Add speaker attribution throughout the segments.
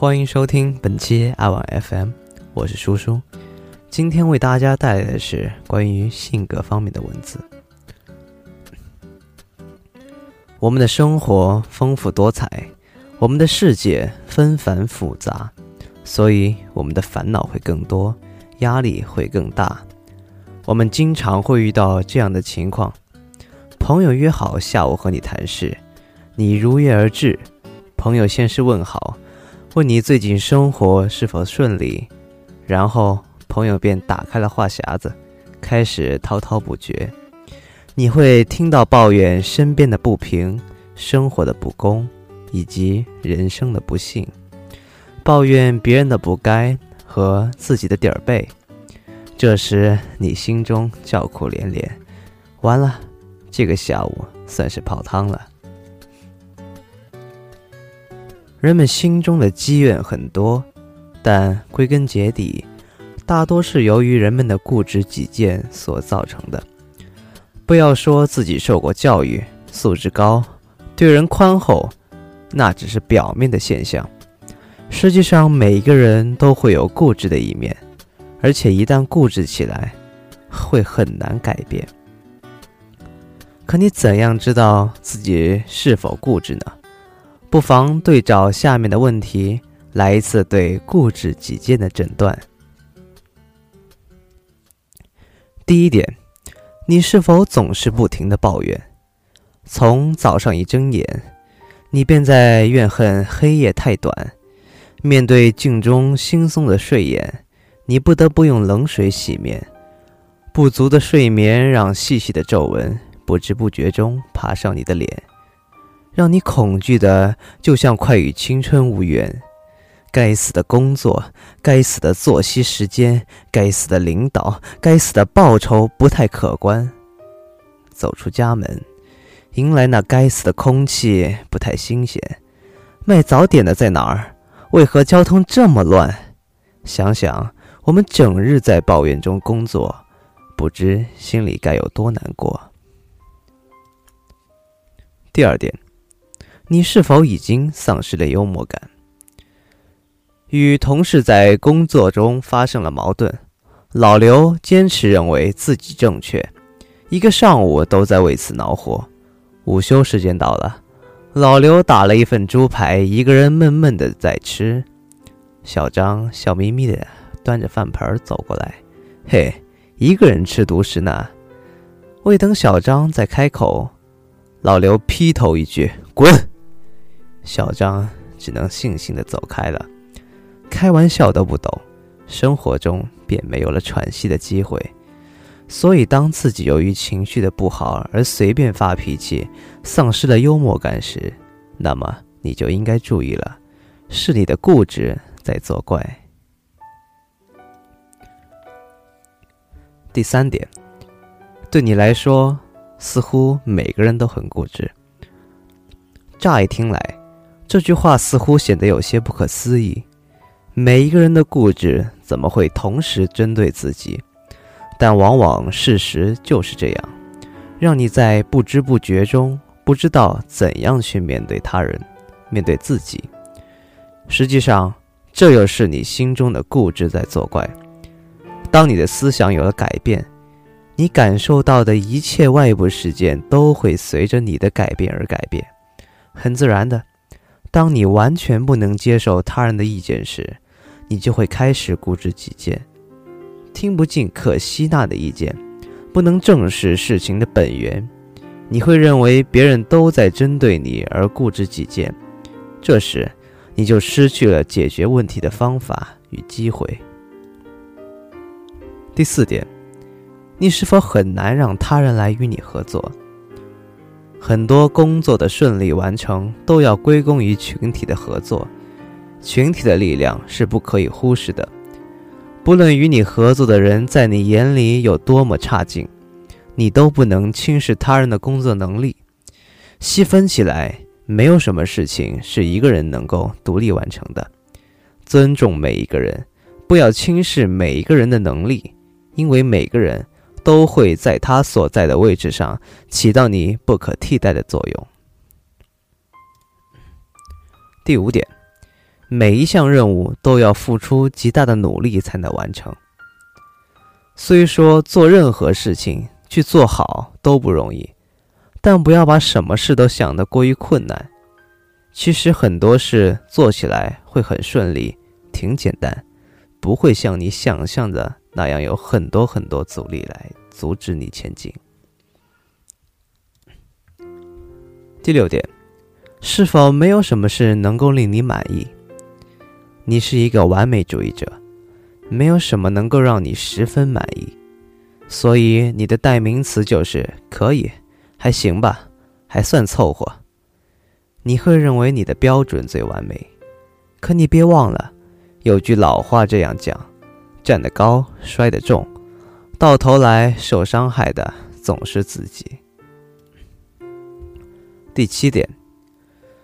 Speaker 1: 欢迎收听本期爱玩 FM，我是叔叔。今天为大家带来的是关于性格方面的文字。我们的生活丰富多彩，我们的世界纷繁复杂，所以我们的烦恼会更多，压力会更大。我们经常会遇到这样的情况：朋友约好下午和你谈事，你如约而至。朋友先是问好，问你最近生活是否顺利，然后朋友便打开了话匣子，开始滔滔不绝。你会听到抱怨身边的不平、生活的不公以及人生的不幸，抱怨别人的不该和自己的底儿背。这时，你心中叫苦连连，完了，这个下午算是泡汤了。人们心中的积怨很多，但归根结底，大多是由于人们的固执己见所造成的。不要说自己受过教育、素质高、对人宽厚，那只是表面的现象。实际上，每一个人都会有固执的一面。而且一旦固执起来，会很难改变。可你怎样知道自己是否固执呢？不妨对照下面的问题，来一次对固执己见的诊断。第一点，你是否总是不停的抱怨？从早上一睁眼，你便在怨恨黑夜太短；面对镜中惺忪的睡眼。你不得不用冷水洗面，不足的睡眠让细细的皱纹不知不觉中爬上你的脸，让你恐惧的就像快与青春无缘。该死的工作，该死的作息时间，该死的领导，该死的报酬不太可观。走出家门，迎来那该死的空气不太新鲜。卖早点的在哪儿？为何交通这么乱？想想。我们整日在抱怨中工作，不知心里该有多难过。第二点，你是否已经丧失了幽默感？与同事在工作中发生了矛盾，老刘坚持认为自己正确，一个上午都在为此恼火。午休时间到了，老刘打了一份猪排，一个人闷闷的在吃。小张笑眯眯的。端着饭盆走过来，嘿，一个人吃独食呢。未等小张再开口，老刘劈头一句：“滚！”小张只能悻悻地走开了。开玩笑都不懂，生活中便没有了喘息的机会。所以，当自己由于情绪的不好而随便发脾气，丧失了幽默感时，那么你就应该注意了，是你的固执在作怪。第三点，对你来说，似乎每个人都很固执。乍一听来，这句话似乎显得有些不可思议。每一个人的固执怎么会同时针对自己？但往往事实就是这样，让你在不知不觉中不知道怎样去面对他人，面对自己。实际上，这又是你心中的固执在作怪。当你的思想有了改变，你感受到的一切外部事件都会随着你的改变而改变。很自然的，当你完全不能接受他人的意见时，你就会开始固执己见，听不进可吸纳的意见，不能正视事情的本源。你会认为别人都在针对你而固执己见，这时你就失去了解决问题的方法与机会。第四点，你是否很难让他人来与你合作？很多工作的顺利完成都要归功于群体的合作，群体的力量是不可以忽视的。不论与你合作的人在你眼里有多么差劲，你都不能轻视他人的工作能力。细分起来，没有什么事情是一个人能够独立完成的。尊重每一个人，不要轻视每一个人的能力。因为每个人都会在他所在的位置上起到你不可替代的作用。第五点，每一项任务都要付出极大的努力才能完成。虽说做任何事情去做好都不容易，但不要把什么事都想得过于困难。其实很多事做起来会很顺利，挺简单，不会像你想象的那样有很多很多阻力来阻止你前进。第六点，是否没有什么事能够令你满意？你是一个完美主义者，没有什么能够让你十分满意，所以你的代名词就是“可以”，还行吧，还算凑合。你会认为你的标准最完美，可你别忘了，有句老话这样讲：“站得高，摔得重，到头来受伤害的总是自己。”第七点，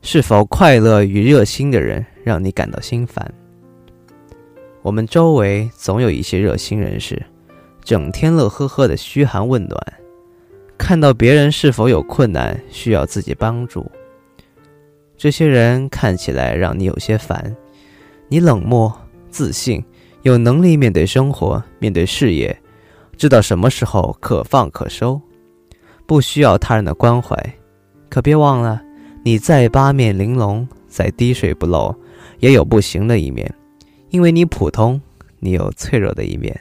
Speaker 1: 是否快乐与热心的人让你感到心烦？我们周围总有一些热心人士，整天乐呵呵的嘘寒问暖，看到别人是否有困难需要自己帮助，这些人看起来让你有些烦。你冷漠、自信，有能力面对生活、面对事业，知道什么时候可放可收，不需要他人的关怀。可别忘了，你再八面玲珑，再滴水不漏，也有不行的一面。因为你普通，你有脆弱的一面。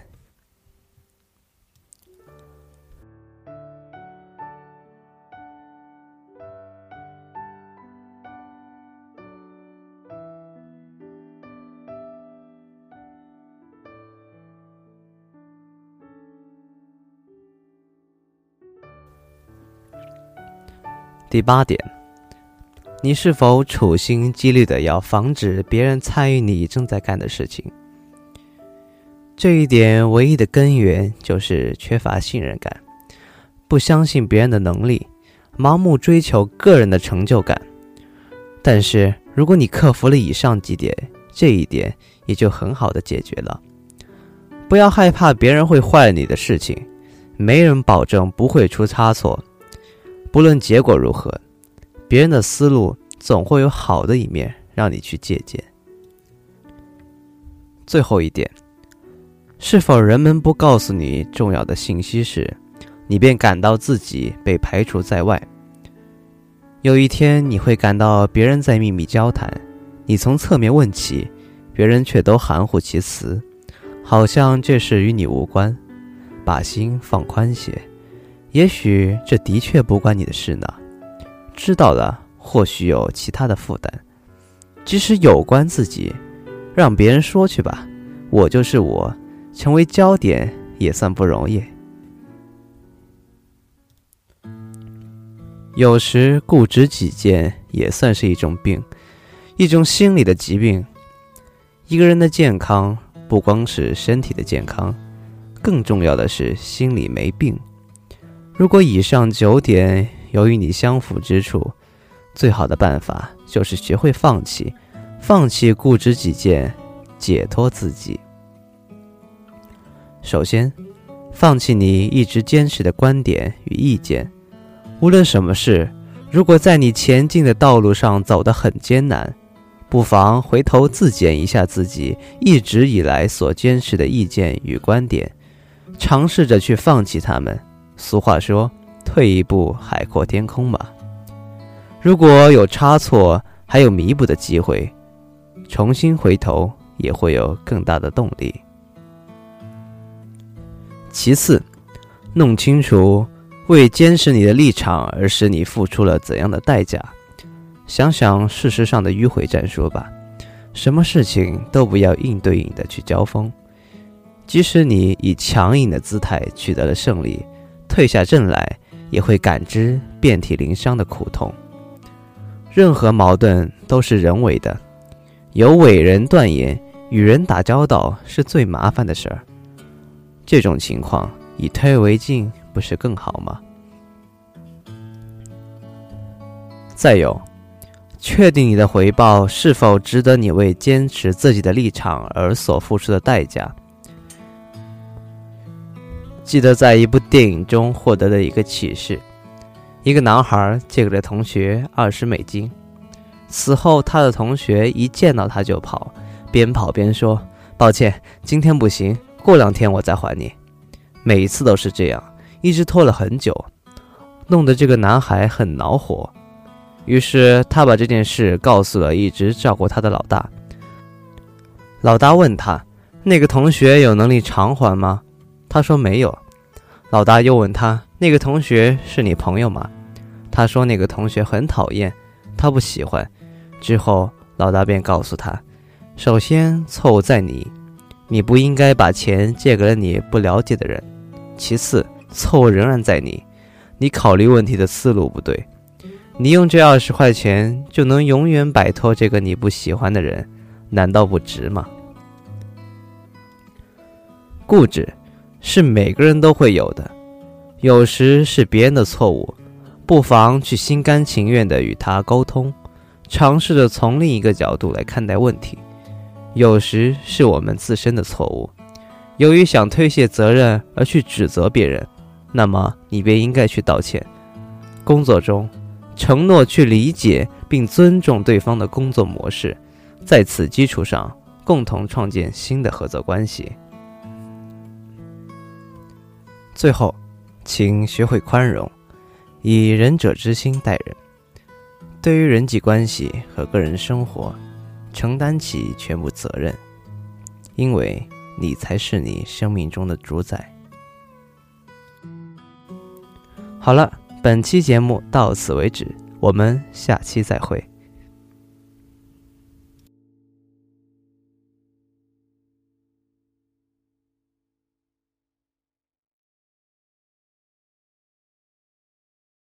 Speaker 1: 第八点，你是否处心积虑的要防止别人参与你正在干的事情？这一点唯一的根源就是缺乏信任感，不相信别人的能力，盲目追求个人的成就感。但是如果你克服了以上几点，这一点也就很好的解决了。不要害怕别人会坏你的事情，没人保证不会出差错。不论结果如何，别人的思路总会有好的一面让你去借鉴。最后一点，是否人们不告诉你重要的信息时，你便感到自己被排除在外？有一天你会感到别人在秘密交谈，你从侧面问起，别人却都含糊其辞，好像这事与你无关。把心放宽些。也许这的确不关你的事呢，知道了或许有其他的负担，即使有关自己，让别人说去吧。我就是我，成为焦点也算不容易。有时固执己见也算是一种病，一种心理的疾病。一个人的健康不光是身体的健康，更重要的是心里没病。如果以上九点有与你相符之处，最好的办法就是学会放弃，放弃固执己见，解脱自己。首先，放弃你一直坚持的观点与意见。无论什么事，如果在你前进的道路上走得很艰难，不妨回头自检一下自己一直以来所坚持的意见与观点，尝试着去放弃他们。俗话说：“退一步，海阔天空嘛。”如果有差错，还有弥补的机会，重新回头也会有更大的动力。其次，弄清楚为坚持你的立场而使你付出了怎样的代价。想想事实上的迂回战术吧，什么事情都不要硬对硬的去交锋，即使你以强硬的姿态取得了胜利。退下阵来，也会感知遍体鳞伤的苦痛。任何矛盾都是人为的，有伟人断言，与人打交道是最麻烦的事儿。这种情况以退为进，不是更好吗？再有，确定你的回报是否值得你为坚持自己的立场而所付出的代价。记得在一部电影中获得的一个启示：一个男孩借给了同学二十美金，此后，他的同学一见到他就跑，边跑边说：“抱歉，今天不行，过两天我再还你。”每一次都是这样，一直拖了很久，弄得这个男孩很恼火。于是他把这件事告诉了一直照顾他的老大。老大问他：“那个同学有能力偿还吗？”他说：“没有。”老大又问他：“那个同学是你朋友吗？”他说：“那个同学很讨厌，他不喜欢。”之后，老大便告诉他：“首先，错误在你，你不应该把钱借给了你不了解的人；其次，错误仍然在你，你考虑问题的思路不对。你用这二十块钱就能永远摆脱这个你不喜欢的人，难道不值吗？”固执是每个人都会有的，有时是别人的错误，不妨去心甘情愿地与他沟通。尝试着从另一个角度来看待问题，有时是我们自身的错误。由于想推卸责任而去指责别人，那么你便应该去道歉。工作中，承诺去理解并尊重对方的工作模式，在此基础上共同创建新的合作关系。最后，请学会宽容，以仁者之心待人。对于人际关系和个人生活，承担起全部责任，因为你才是你生命中的主宰。好了，本期节目到此为止，我们下期再会。